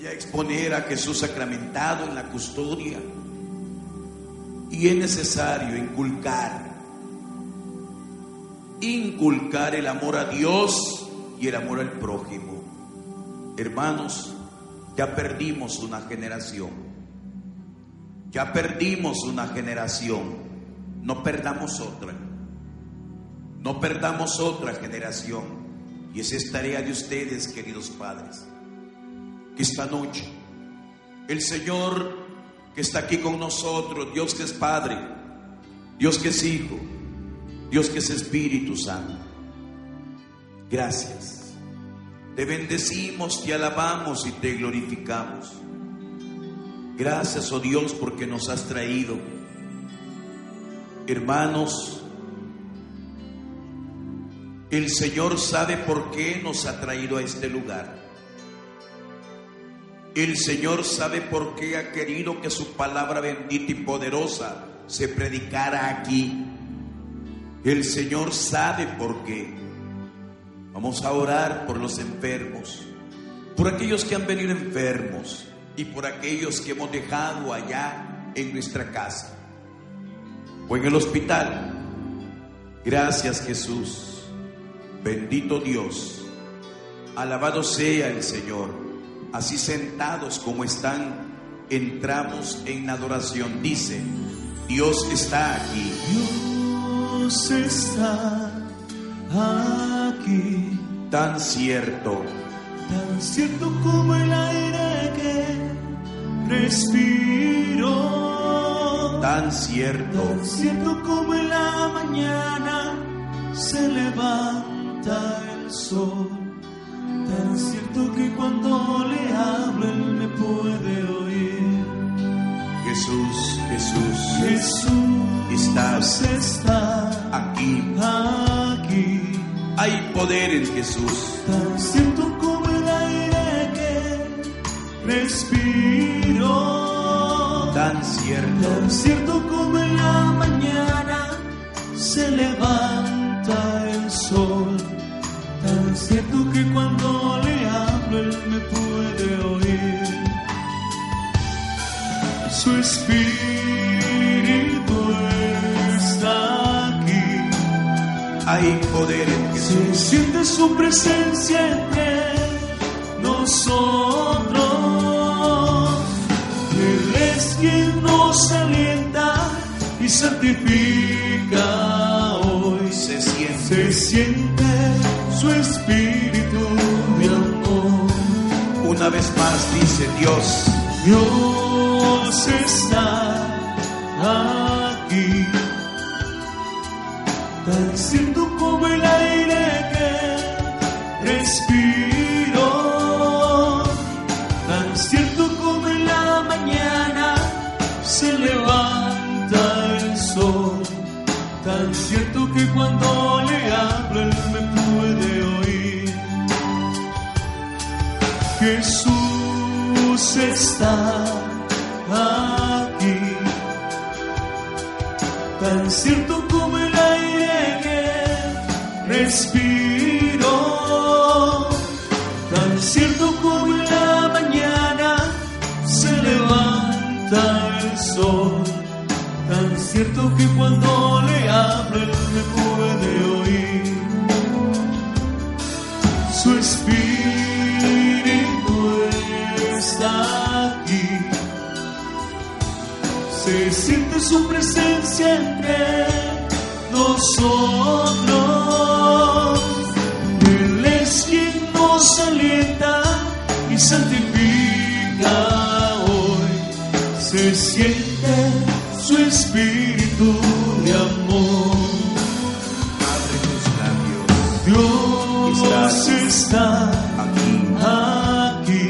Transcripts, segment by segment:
Voy a exponer a Jesús sacramentado en la custodia. Y es necesario inculcar, inculcar el amor a Dios y el amor al prójimo. Hermanos, ya perdimos una generación. Ya perdimos una generación. No perdamos otra. No perdamos otra generación. Y esa es tarea de ustedes, queridos padres. Esta noche el Señor que está aquí con nosotros, Dios que es Padre, Dios que es Hijo, Dios que es Espíritu Santo. Gracias. Te bendecimos, te alabamos y te glorificamos. Gracias, oh Dios, porque nos has traído. Hermanos, el Señor sabe por qué nos ha traído a este lugar. El Señor sabe por qué ha querido que su palabra bendita y poderosa se predicara aquí. El Señor sabe por qué. Vamos a orar por los enfermos, por aquellos que han venido enfermos y por aquellos que hemos dejado allá en nuestra casa o en el hospital. Gracias Jesús. Bendito Dios. Alabado sea el Señor. Así sentados como están, entramos en adoración. Dice, Dios está aquí. Dios está aquí. Tan cierto, Tan cierto como el aire que respiro. tan cierto, Tan cierto como en la mañana se levanta el sol. Tan cierto que cuando le hablo él me puede oír. Jesús, Jesús, Jesús estás está aquí. aquí. Hay poder en Jesús. Tan cierto como el aire que respiro. Tan cierto, Tan cierto como en la mañana se levanta el sol. Cierto que cuando le hablo él me puede oír. Su espíritu está aquí. hay poder en Se Jesús. siente su presencia entre nosotros. Él es quien nos alienta y santifica hoy. Se siente Se siente su espíritu de amor. una vez más, dice Dios. Dios está aquí, tan cierto como el aire que respiro, tan cierto como en la mañana se levanta el sol, tan cierto que cuando le Jesús está aquí, tan cierto como el aire que respiro, su presencia entre nosotros. Él es quien nos alienta y santifica hoy. Se siente su espíritu de amor. Abre tus labios. Dios está Aquí. aquí,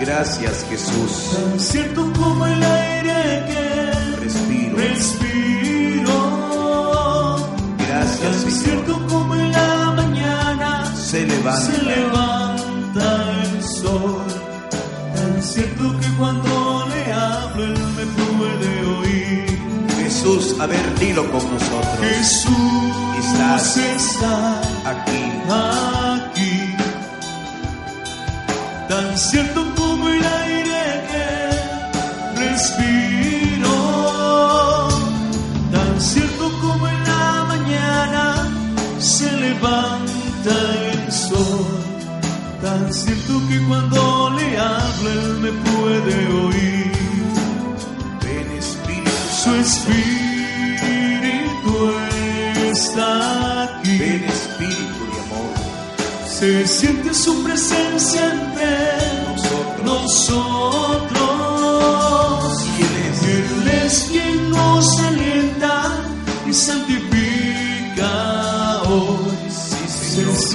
Gracias, Jesús. tan cierto como el aire que respiro. Gracias, despierto como en la mañana se levanta, se levanta el sol. Tan cierto que cuando le hablo él me puede oír. Jesús, a ver, dilo con nosotros. Jesús estás está aquí. aquí. Tan cierto como el aire que respiro. levanta el sol, tan cierto que cuando le hablo él me puede oír. Ven Espíritu, su Espíritu está aquí. Ven Espíritu de amor, se siente su presencia entre nosotros. Él es quien nos alienta y santifica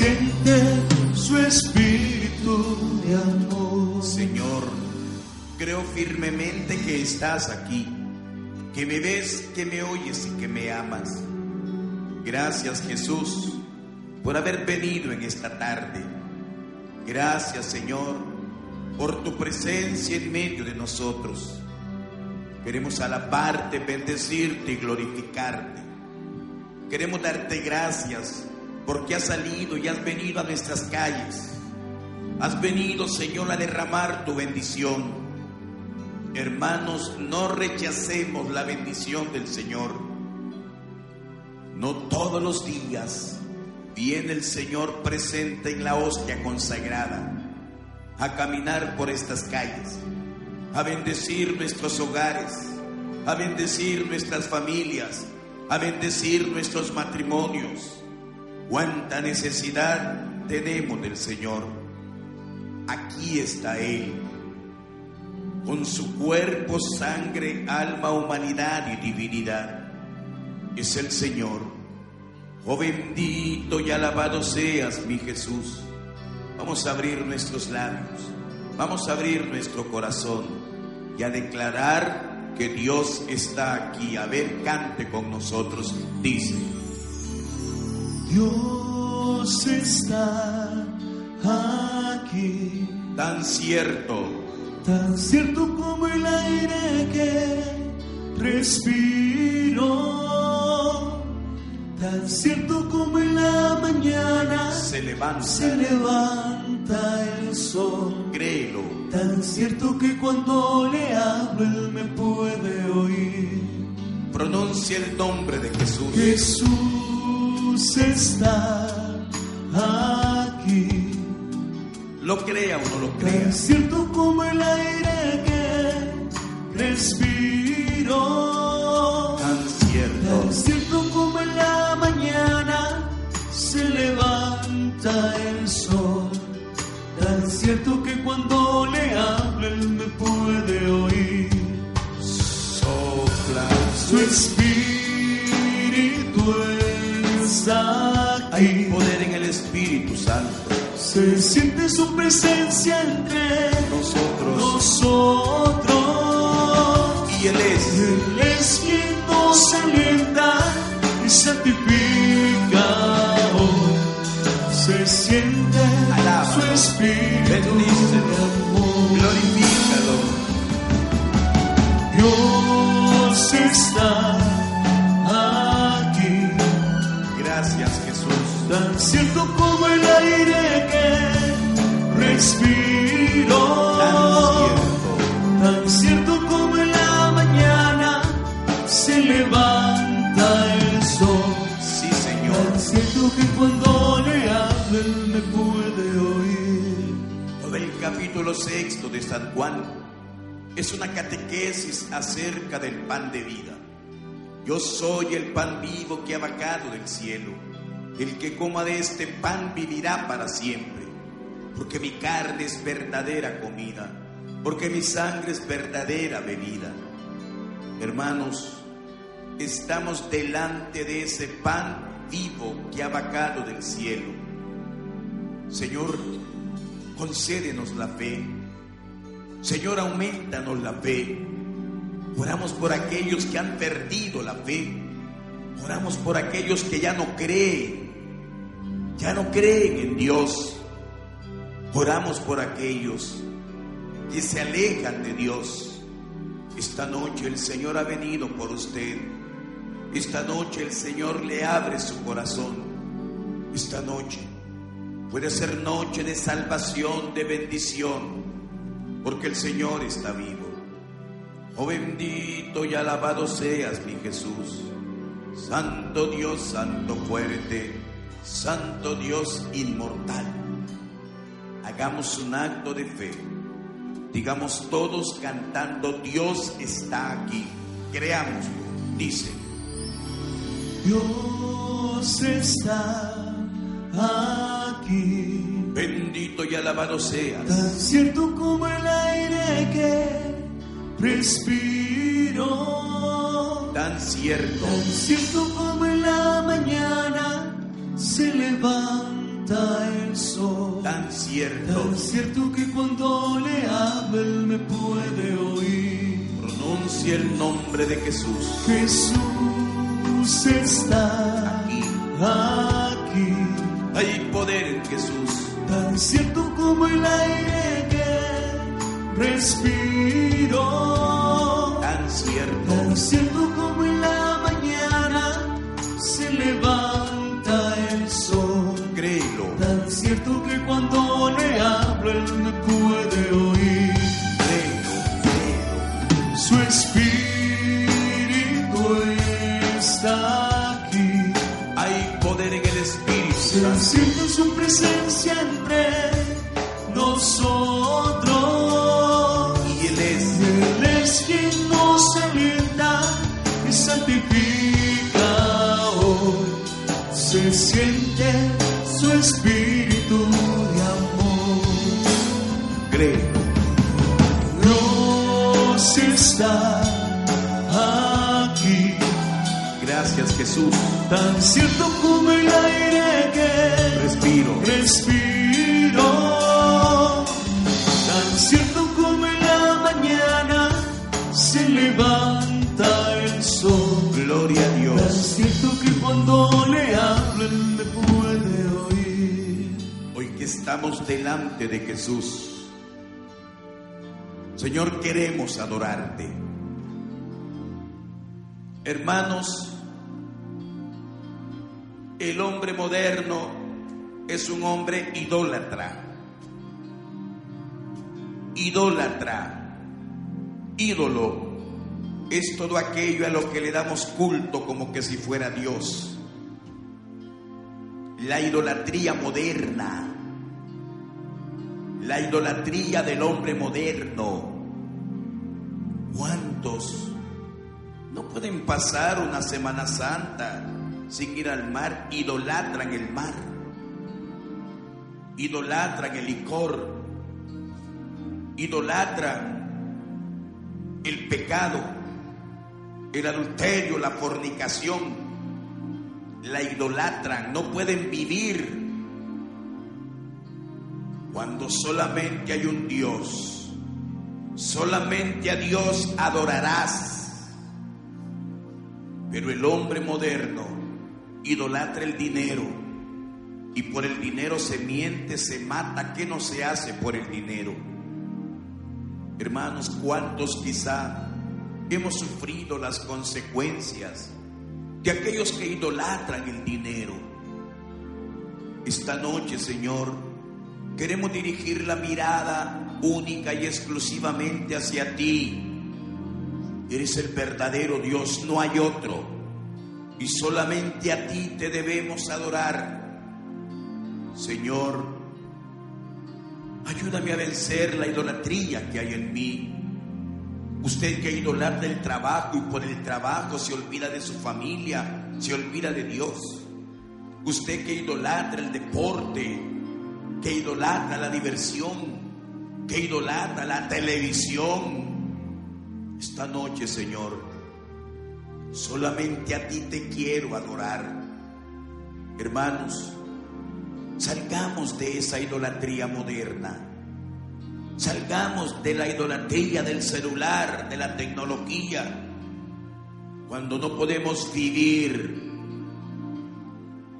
siente su espíritu de amor. Señor, creo firmemente que estás aquí, que me ves, que me oyes y que me amas. Gracias Jesús por haber venido en esta tarde. Gracias Señor por tu presencia en medio de nosotros. Queremos alabarte, bendecirte y glorificarte. Queremos darte gracias porque has salido y has venido a nuestras calles. Has venido, Señor, a derramar tu bendición. Hermanos, no rechacemos la bendición del Señor. No todos los días viene el Señor presente en la hostia consagrada a caminar por estas calles, a bendecir nuestros hogares, a bendecir nuestras familias, a bendecir nuestros matrimonios. Cuánta necesidad tenemos del Señor. Aquí está Él, con su cuerpo, sangre, alma, humanidad y divinidad. Es el Señor. Oh bendito y alabado seas, mi Jesús. Vamos a abrir nuestros labios, vamos a abrir nuestro corazón y a declarar que Dios está aquí. A ver, cante con nosotros. Dice, Dios está aquí, tan cierto tan cierto como el aire que respiro, tan cierto como en la mañana se levanta, se levanta el sol. créelo. Tan cierto que cuando le hablo él me puede oír. Pronuncia el nombre de Jesús. Jesús está aquí. Lo crea o no lo crea. Tan cierto como el aire que respiro. Tan Tan cierto. cierto como en la mañana se levanta el sol. Tan cierto que cuando le hablo él me puede oír. Sopla. Su Se siente su presencia entre Nosotros. nosotros. Y Él es. Él es quien nos alienta y santifica. Se siente su espíritu Bendícelo. Glorifícalo. Dios está capítulo sexto de San Juan es una catequesis acerca del pan de vida. Yo soy el pan vivo que ha bajado del cielo. El que coma de este pan vivirá para siempre. Porque mi carne es verdadera comida. Porque mi sangre es verdadera bebida. Hermanos, estamos delante de ese pan vivo que ha bajado del cielo. Señor, concédenos la fe. Señor, aumentanos la fe. Oramos por aquellos que han perdido la fe. Oramos por aquellos que ya no creen. Ya no creen en Dios. Oramos por aquellos que se alejan de Dios. Esta noche el Señor ha venido por usted. Esta noche el Señor le abre su corazón. Esta noche puede ser noche de salvación, de bendición, porque el Señor está vivo. Oh bendito y alabado seas, mi Jesús. Santo Dios, Santo fuerte, Santo Dios inmortal. hagamos un acto de fe. Digamos todos cantando, Dios está aquí. Creámoslo. Dice, Dios está aquí. Bendito y alabado seas. Tan cierto como el aire que respiro. Tan cierto, Tan cierto como en la mañana se levanta el sol. tan cierto. Tan cierto que cuando le hablo él me puede oír. Pronuncia el nombre de Jesús. Jesús está Aquí. aquí. Hay poder en Jesús. Tan cierto como el aire que respiro. Tan cierto, Tan cierto como en la mañana se levanta el sol. créelo. Tan cierto que cuando le hablo él me puede presencia entre nosotros. Y Él es, Él es quien nos alienta y santifica hoy. Se siente su espíritu de amor. créelo. Dios está aquí, Gracias Jesús. tan cierto Respiro. Tan cierto como en la mañana se levanta el sol. Gloria a Tan Dios. cierto que cuando le hablen me puede oír. Hoy que estamos delante de Jesús. Señor, queremos adorarte. Hermanos, el hombre moderno es un hombre idólatra. Idólatra. Ídolo es todo aquello a lo que le damos culto como que si fuera Dios. La idolatría moderna. La idolatría del hombre moderno. ¿Cuántos no pueden pasar una Semana Santa sin ir al mar? Idolatran el mar. Idolatran el licor. Idolatran el pecado, el adulterio, la fornicación. La idolatran, no pueden vivir cuando solamente hay un Dios, solamente a Dios adorarás. Pero el hombre moderno idolatra el dinero y por el dinero se miente, se mata. ¿Qué no se hace por el dinero? Hermanos, ¿cuántos quizá hemos sufrido las consecuencias de aquellos que idolatran el dinero? Esta noche, Señor, Queremos dirigir la mirada única y exclusivamente hacia ti. Eres el verdadero Dios, no hay otro. Y solamente a ti te debemos adorar. Señor, ayúdame a vencer la idolatría que hay en mí. Usted que idolatra el trabajo y por el trabajo se olvida de su familia, se olvida de Dios. Usted que idolatra el deporte, que idolatra la diversión, que idolatra la televisión. Esta noche, Señor, solamente a ti te quiero adorar. Hermanos, salgamos de esa idolatría moderna. Salgamos de la idolatría del celular, de la tecnología, cuando no podemos vivir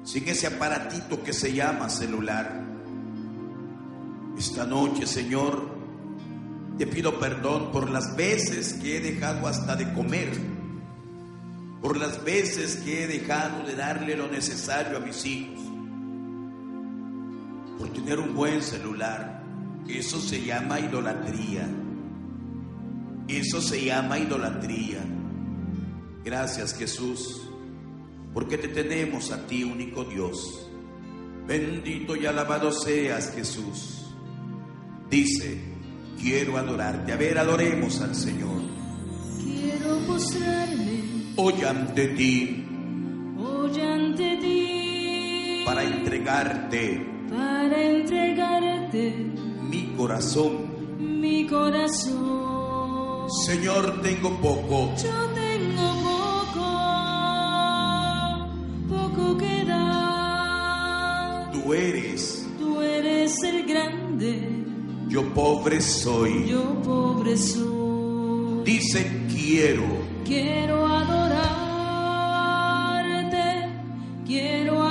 sin ese aparatito que se llama celular. Esta noche, Señor, te pido perdón por las veces que he dejado hasta de comer, por las veces que he dejado de darle lo necesario a mis hijos, por tener un buen celular. Eso se llama idolatría. Eso se llama idolatría. Gracias Jesús, porque te tenemos a ti, único Dios. Bendito y alabado seas Jesús. dice, quiero adorarte. A ver, adoremos al Señor. Quiero postrarme Hoy ante ti hoy ante ti para entregarte para entregarte mi corazón. mi corazón. Señor, tengo poco, Yo tengo poco, poco que dar. tú eres, Tú eres el grande, yo pobre soy. yo pobre soy. Dice, quiero, Quiero adorarte, quiero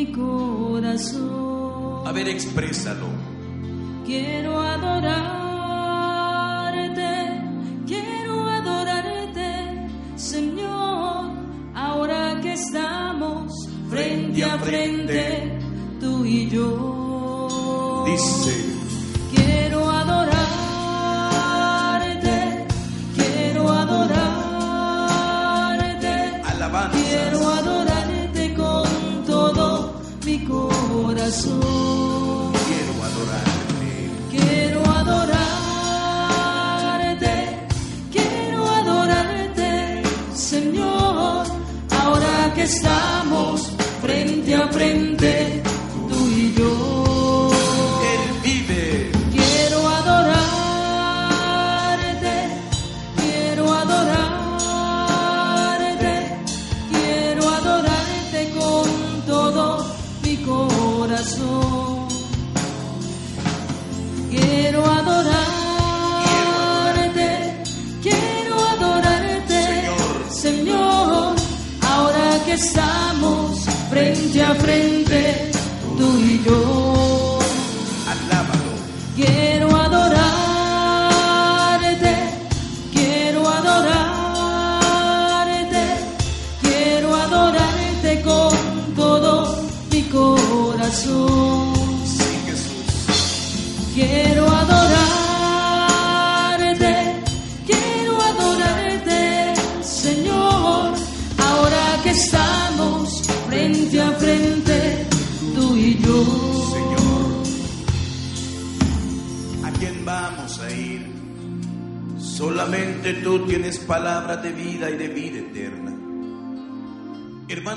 mi corazón. A ver, exprésalo. Quiero adorarte,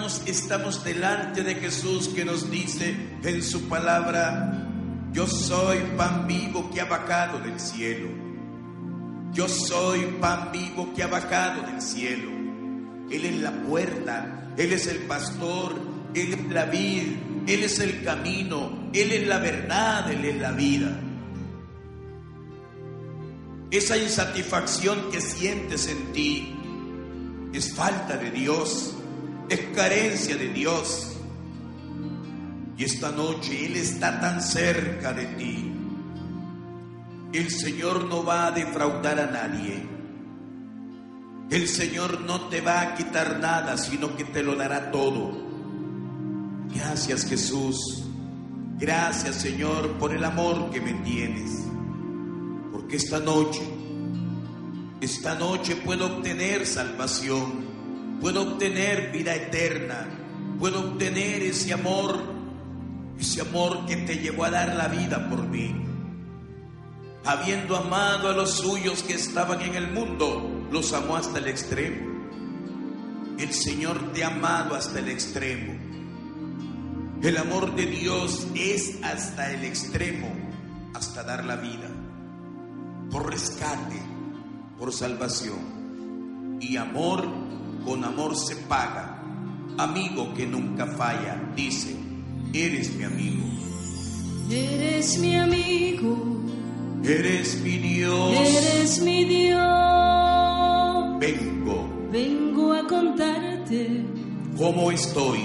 Estamos delante de Jesús que nos dice en su palabra, yo soy pan vivo que ha bajado del cielo. Yo soy pan vivo que ha bajado del cielo. Él es la puerta, Él es el pastor, Él es la vid, Él es el camino, Él es la verdad, Él es la vida. Esa insatisfacción que sientes en ti es falta de Dios, es carencia de Dios. Y esta noche Él está tan cerca de ti. El Señor no va a defraudar a nadie. El Señor no te va a quitar nada, sino que te lo dará todo. Gracias Jesús. Gracias Señor por el amor que me tienes. Porque esta noche, esta noche puedo obtener salvación, puedo obtener vida eterna, puedo obtener ese amor, ese amor que te llevó a dar la vida por mí. Habiendo amado a los suyos que estaban en el mundo, los amó hasta el extremo. El Señor te ha amado hasta el extremo. El amor de Dios es hasta el extremo, hasta dar la vida, por rescate, por salvación. Y amor con amor se paga. Amigo que nunca falla, dice, eres mi amigo, Eres mi amigo, eres mi Dios. eres mi Dios. Vengo, Vengo a contarte ¿cómo estoy?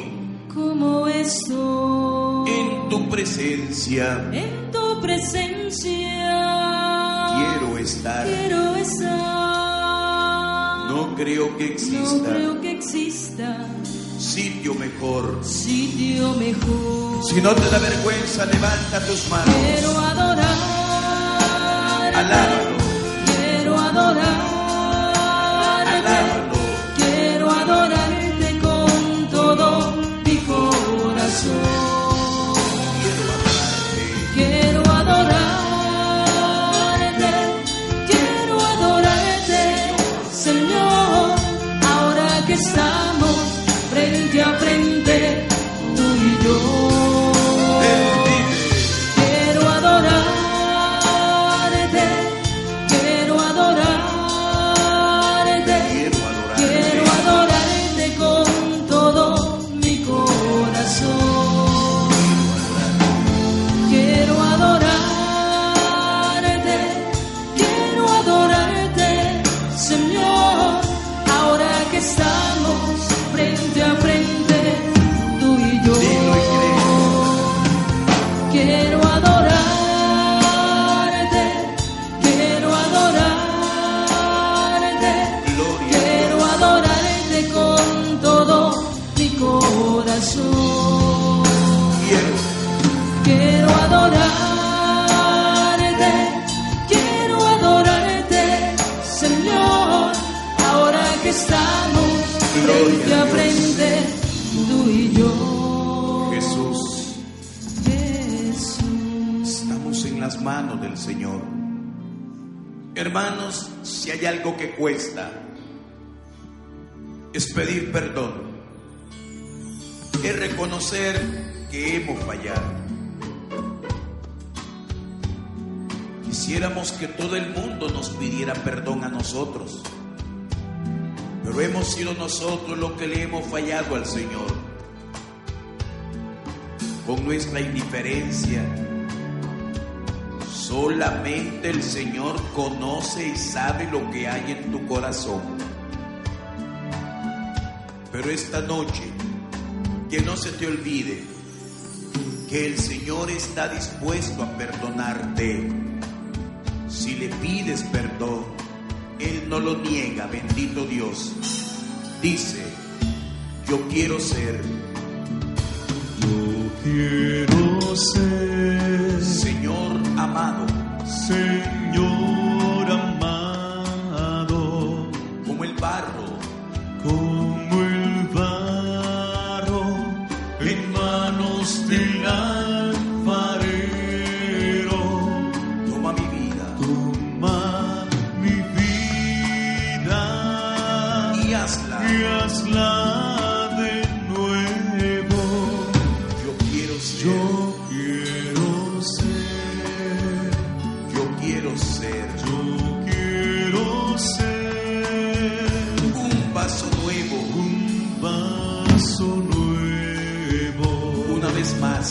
cómo estoy En tu presencia en tu presencia. quiero estar. Quiero estar. No creo que No exista creo que exista sitio mejor. sitio mejor. Si no te da vergüenza, levanta tus manos. Quiero adorar. Alábalo. Quiero adorar. Es reconocer que hemos fallado. Quisiéramos que todo el mundo nos pidiera perdón a nosotros, pero hemos sido nosotros los que le hemos fallado al Señor con nuestra indiferencia, Solamente el Señor conoce y sabe lo que hay en tu corazón. Pero esta noche, que no se te olvide que el Señor está dispuesto a perdonarte. Si le pides perdón, Él no lo niega, bendito Dios. Dice, yo quiero ser, Yo quiero ser, Señor amado, Señor Una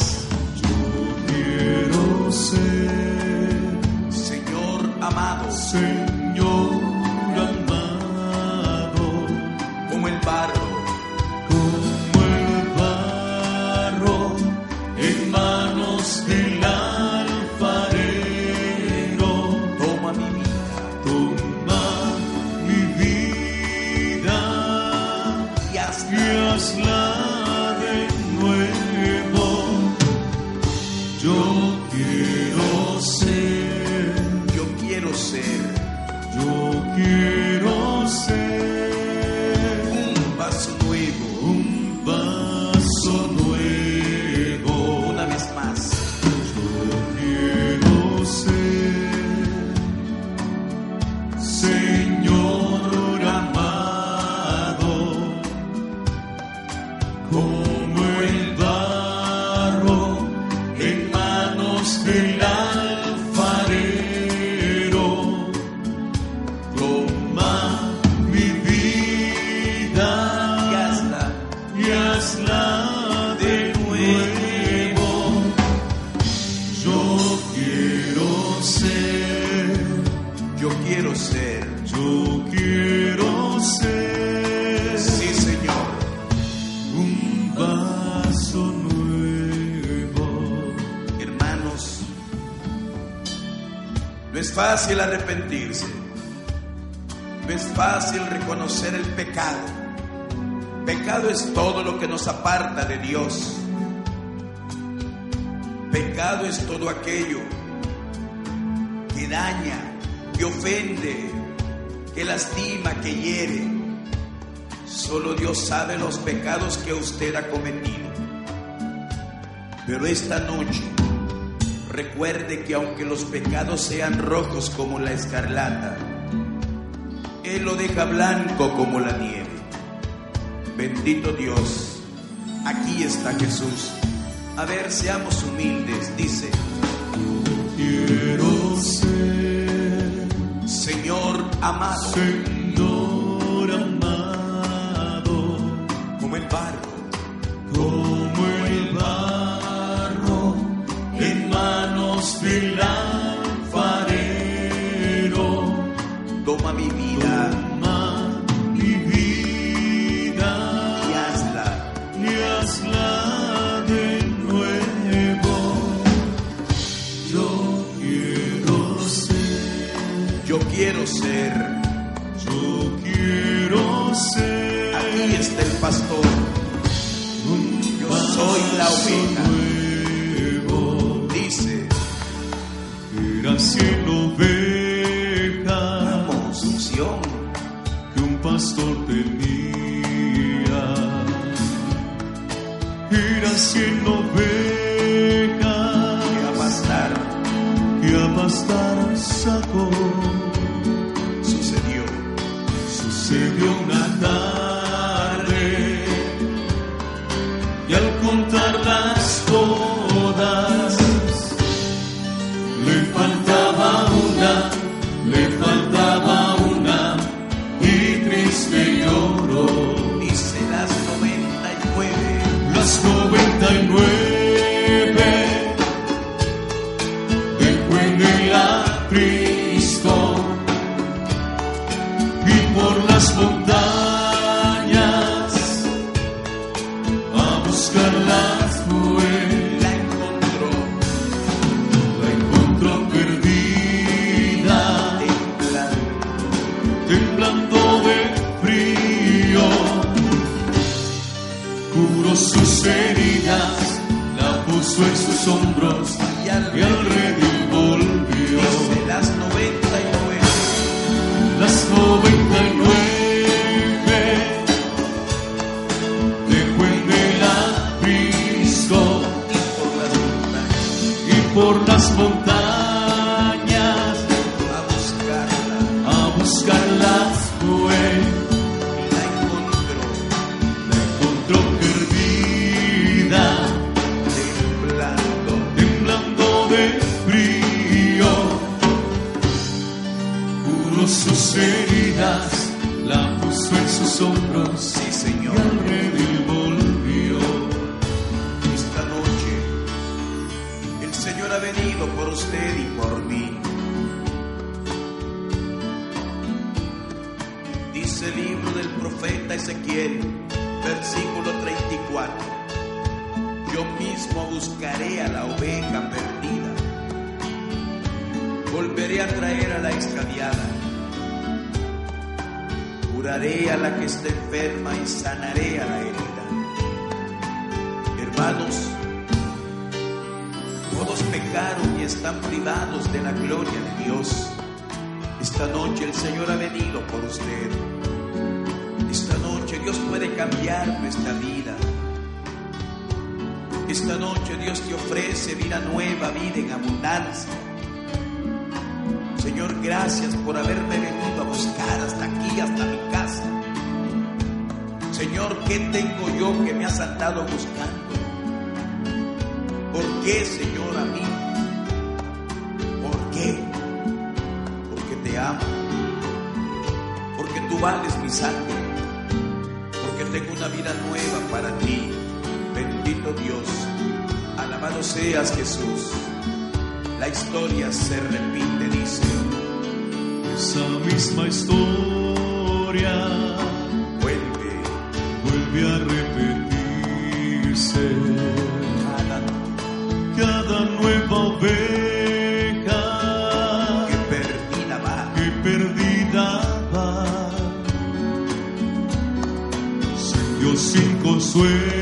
ser, yo quiero ser sí Señor, un vaso nuevo. hermanos. No es fácil arrepentirse, no es fácil reconocer el pecado. Pecado es todo lo que nos aparta de Dios. Pecado es todo aquello que daña, que ofende, que lastima, que hiere. Solo Dios sabe los pecados que usted ha cometido. Pero esta noche, recuerde que aunque los pecados sean rojos como la escarlata, Él lo deja blanco como la nieve. Bendito Dios, aquí está Jesús. A ver, seamos humildes. Dice, amado, Señor Yo quiero ser. yo quiero ser. Aquí está el pastor. Yo soy la oveja. Dice, era cielo oveja vamos, unción. que un pastor tenía. Era cielo oveja pastar sacó. sucedió. Sucedió una tarde en sus hombros Y al A la que está enferma y sanaré a la herida. Hermanos, todos pecaron y están privados de la gloria de Dios. Esta noche el Señor ha venido por usted. Esta noche Dios puede cambiar nuestra vida. Esta noche Dios te ofrece vida nueva, vida en abundancia. Gracias por haberme venido a buscar hasta aquí, hasta mi casa. Señor, ¿qué tengo yo que me has andado buscando? ¿Por qué, Señor, a mí? ¿Por qué? Porque te amo. Porque tú vales mi sangre. Porque tengo una vida nueva para ti. Bendito Dios. Alabado seas Jesús. La historia se repite, dice. Esa misma historia. Vuelve vuelve a repetirse. cada Cada nueva oveja que perdida va. que perdida va, sin Dios sin consuelo,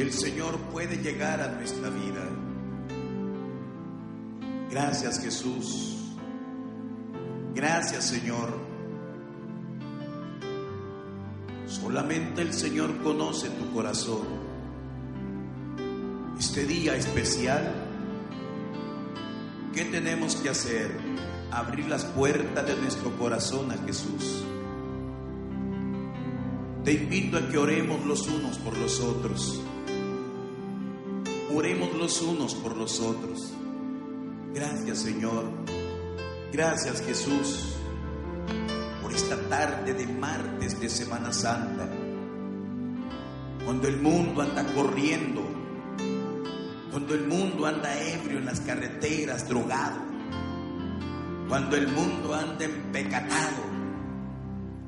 El Señor puede llegar a nuestra vida. Gracias Jesús. Gracias Señor. Solamente el Señor conoce tu corazón. Este día especial, ¿qué tenemos que hacer? Abrir las puertas de nuestro corazón a Jesús. Te invito a que oremos los unos por los otros. Oremos los unos por los otros. Gracias Señor. Gracias Jesús por esta tarde de martes de Semana Santa. Cuando el mundo anda corriendo. Cuando el mundo anda ebrio en las carreteras, drogado. Cuando el mundo anda empecatado.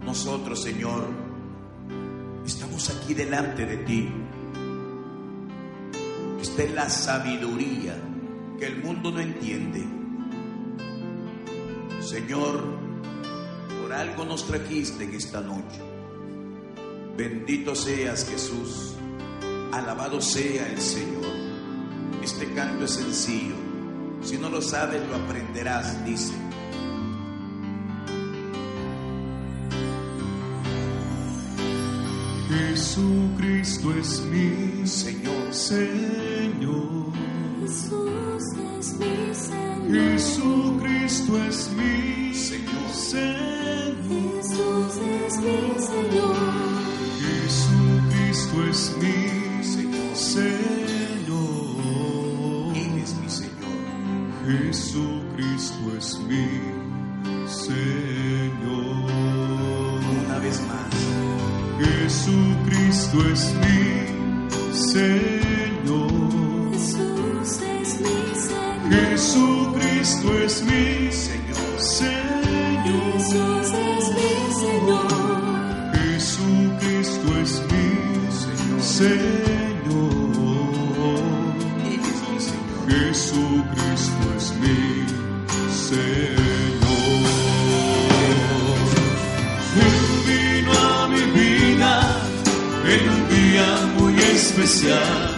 Nosotros, Señor, estamos aquí delante de ti esta es la sabiduría que el mundo no entiende. Señor, por algo nos trajiste en esta noche. Bendito seas Jesús. Alabado sea el Señor. Este canto es sencillo. Si no lo sabes, lo aprenderás, dice. Jesucristo es mi Señor. Señor. Jesús es mi Señor. Jesucristo es mi Señor. Señor. Jesús es mi Señor. Jesucristo es mi Señor. Señor. Él es mi Señor. Jesucristo es mi Señor. Una vez más. Jesucristo es mi Señor. Jesucristo es mi Señor. Él vino a mi vida en un día muy especial.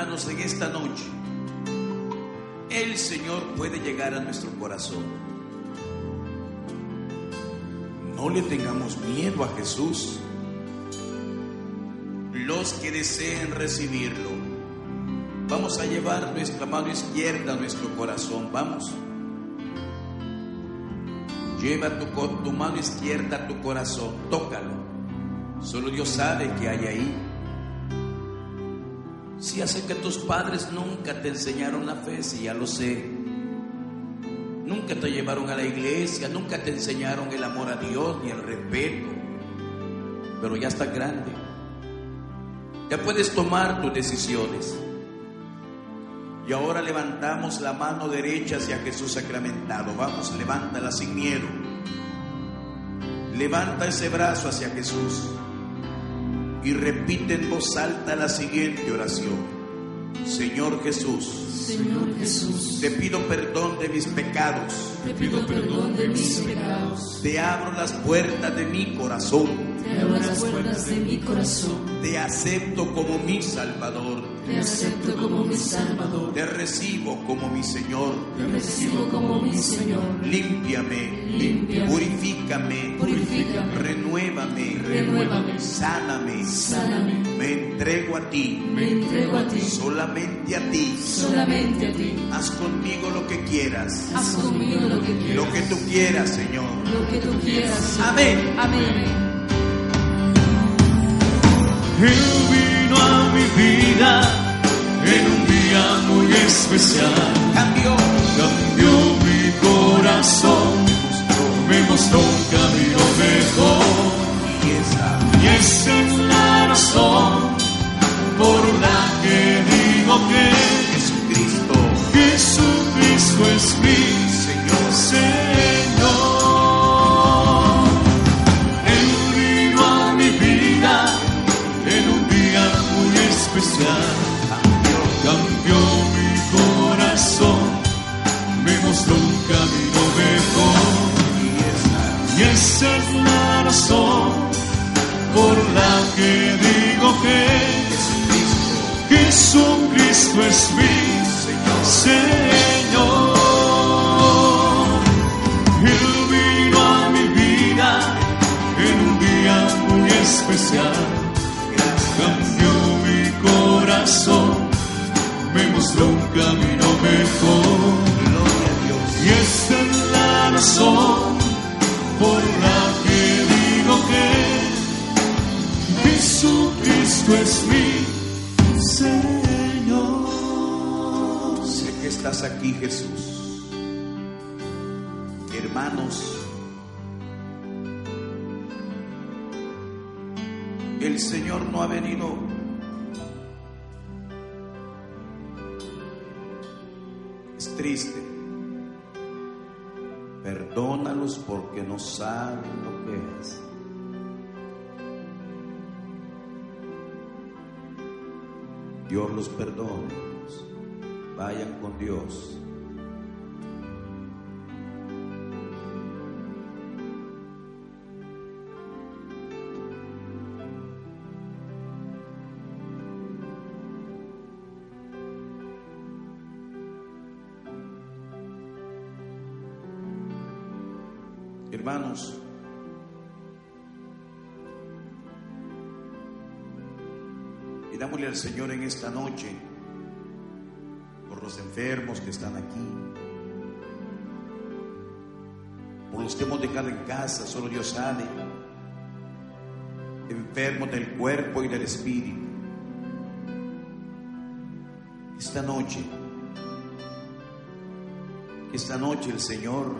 Hermanos, en esta noche, el Señor puede llegar a nuestro corazón. No le tengamos miedo a Jesús. Los que deseen recibirlo, vamos a llevar nuestra mano izquierda a nuestro corazón. Vamos. Lleva tu, tu mano izquierda a tu corazón, tócalo. Solo Dios sabe que hay ahí. Si hace que tus padres nunca te enseñaron la fe, si ya lo sé. Nunca te llevaron a la iglesia, nunca te enseñaron el amor a Dios ni el respeto. Pero ya estás grande. Ya puedes tomar tus decisiones. Y ahora levantamos la mano derecha hacia Jesús sacramentado. Vamos, levántala sin miedo. Levanta ese brazo hacia Jesús y repite en voz alta la siguiente oración. Señor Jesús, Señor Jesús, te pido perdón de mis pecados. te pido perdón de mis pecados. Te abro las puertas de mi corazón. Te abro las puertas de mi corazón. Te acepto como mi Salvador. Te acepto como mi Salvador. Te recibo como mi Señor. Te recibo como mi Señor. Límpiame, Límpiame. purifícame, Purifícame. renuévame, Renuévame. sáname. Sáname. Me entrego a ti, Me entrego a ti. solamente a ti. Solamente a ti. Haz conmigo lo que quieras, Haz conmigo lo que quieras. lo que tú quieras, Señor. Lo que tú quieras. Señor. Amén. Amén. Él vino a mi vida en un día muy especial. Cambió, Cambió mi corazón, me mostró un camino mejor. y esa es la razón por la que digo que Jesucristo, Jesucristo es mi Señor. Es la razón por la que digo que Jesucristo, es mi Señor. Él vino a mi vida en un día muy especial. Cambió mi corazón, me mostró un camino mejor. Es mi Señor. Sé que estás aquí, Jesús. Hermanos, el Señor no ha venido. Es triste. Perdónalos porque no saben lo que es. Dios los perdone. Vayan con Dios. Hermanos, pidámosle al Señor en esta noche por los enfermos que están aquí, por los que hemos dejado en casa, solo Dios sabe, enfermos del cuerpo y del espíritu. Esta noche, esta noche el Señor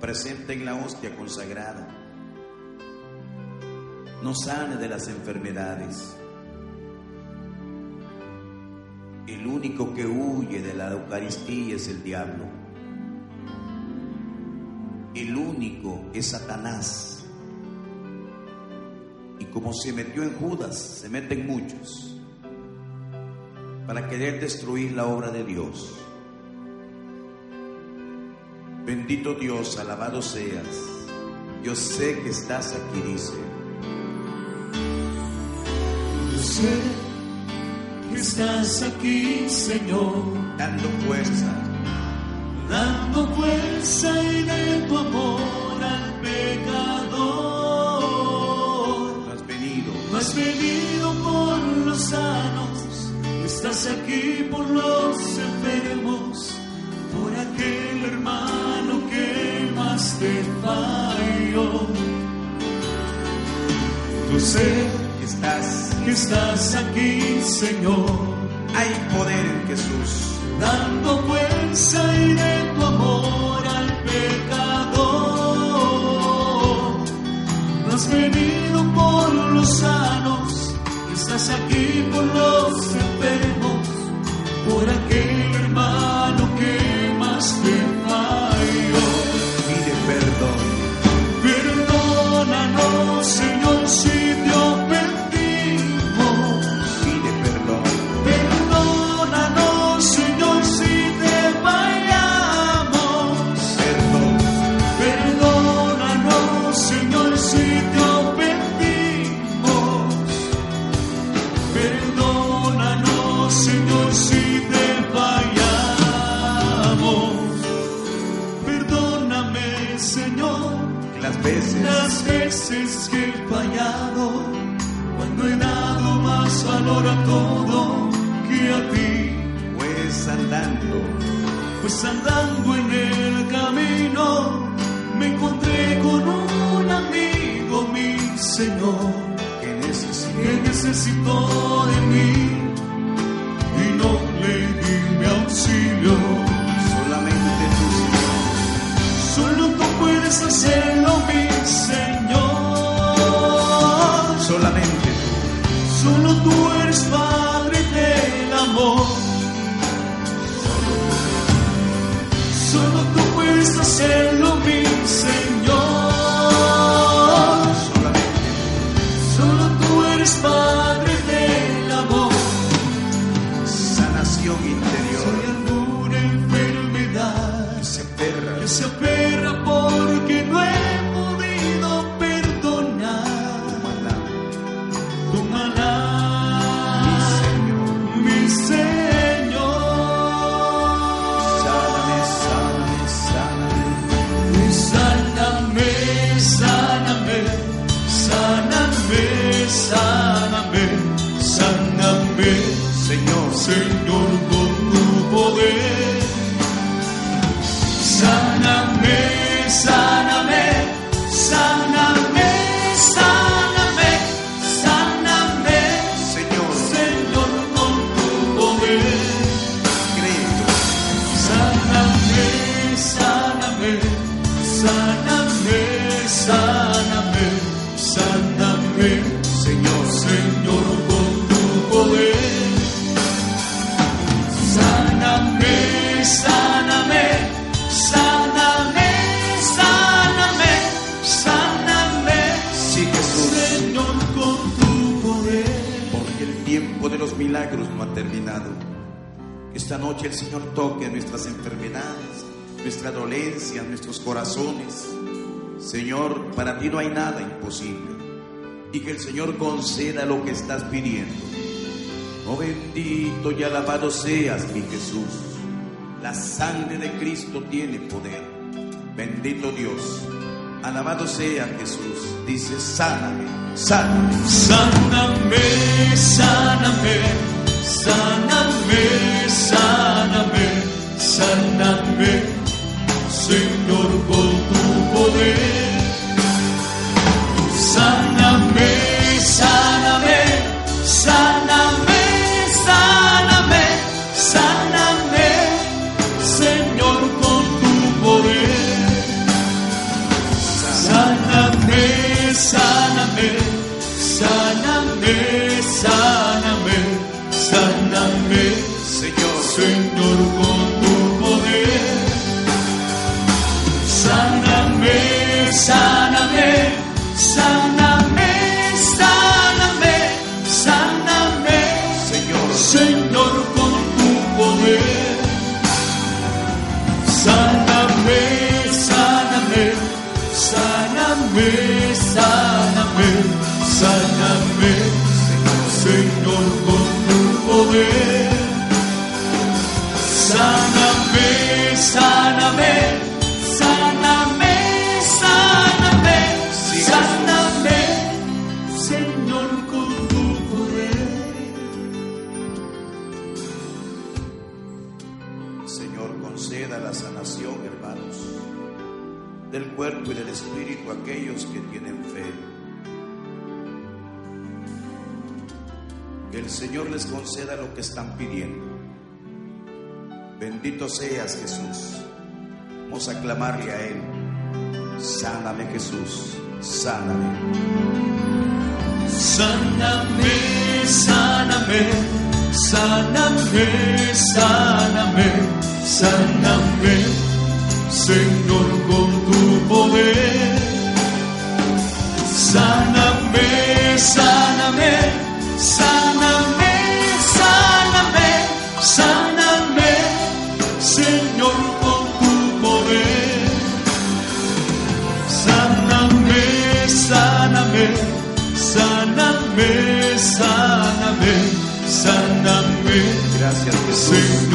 presente en la hostia consagrada nos sane de las enfermedades. Único que huye de la Eucaristía es el diablo. El único es Satanás. Y como se metió en Judas, se meten muchos para querer destruir la obra de Dios. Bendito Dios, alabado seas. Yo sé que estás aquí, dice. Yo sé estás aquí, Señor, Dando fuerza, dando fuerza y de tu amor al pecador. tú has venido. No has venido por los sanos, estás aquí por los enfermos, por aquel hermano que más te falló. Yo sé que Estás. que estás aquí, Señor, Hay poder en Jesús. dando fuerza y de tu amor nuestras dolencias, nuestros corazones. Señor, para ti no hay nada imposible. Y que el Señor conceda lo que estás pidiendo. Oh bendito y alabado seas, mi Jesús. La sangre de Cristo tiene poder. Bendito Dios. Alabado sea Jesús. Dice, sáname, sáname. Sáname, sáname, sáname, sáname, sáname, Señor, con tu poder. Sáname, sáname, sáname, Sáname, sáname, sáname, sáname, sáname, Señor, con tu poder. Señor, conceda la sanación, hermanos, del cuerpo y del espíritu a aquellos que tienen fe. Que el Señor les conceda lo que están pidiendo. Bendito seas, Jesús. Vamos a clamarle a Él. Sáname, Jesús. Sáname. Sáname, sáname, sáname, sáname, sáname, Señor, con tu poder. Sáname, sáname, sáname, sáname, sáname, Gracias, Jesús.